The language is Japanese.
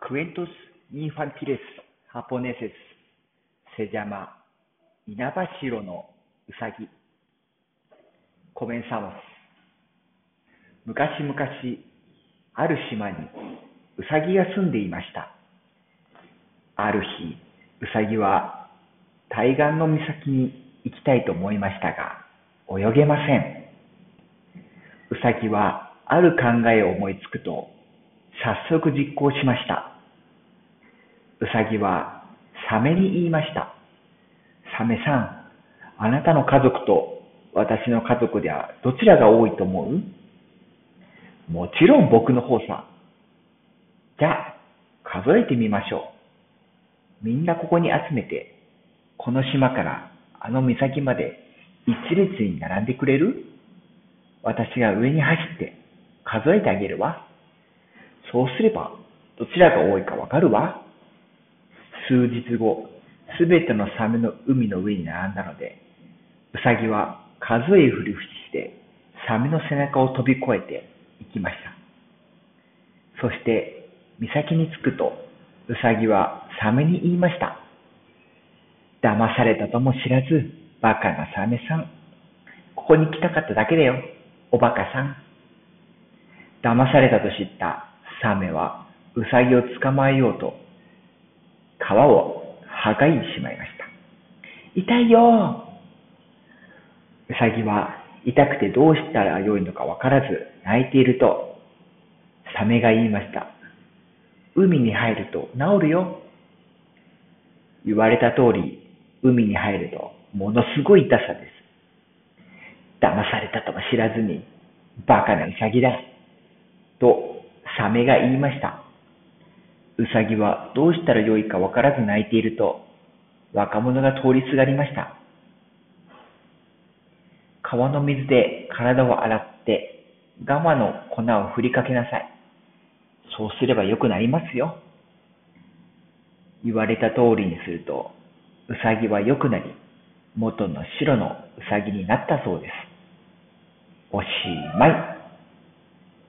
Cuentos infantiles japoneses se llama 稲葉城のうさぎ。Comenzamos. 昔々、ある島にうさぎが住んでいました。ある日、うさぎは対岸の岬に行きたいと思いましたが、泳げません。うさぎはある考えを思いつくと、早速実行しました。うさぎはサメに言いました。サメさん、あなたの家族と私の家族ではどちらが多いと思う？もちろん僕の方さ。じゃあ、数えてみましょう。みんなここに集めて、この島からあの岬まで一列に並んでくれる？私が上に走って数えてあげるわ。そうすれば、どちらが多いかわかるわ。数日後、すべてのサメの海の上に並んだので、ウサギは数えふりふりして、サメの背中を飛び越えて行きました。そして、岬に着くと、ウサギはサメに言いました。騙されたとも知らず、バカなサメさん。ここに来たかっただけだよ、おバカさん。騙されたと知ったサメは、ウサギを捕まえようと、川をはがいてしまいました。痛いようさぎは痛くてどうしたらよいのかわからず泣いていると、サメが言いました。海に入ると治るよ。言われた通り、海に入るとものすごい痛さです。騙されたとも知らずに、バカなウサギだ。と、サメが言いました。ウサギはどうしたらよいかわからず泣いていると、若者が通りすがりました。川の水で体を洗って、ガマの粉を振りかけなさい。そうすればよくなりますよ。言われた通りにすると、ウサギは良くなり、元の白のウサギになったそうです。おしまい。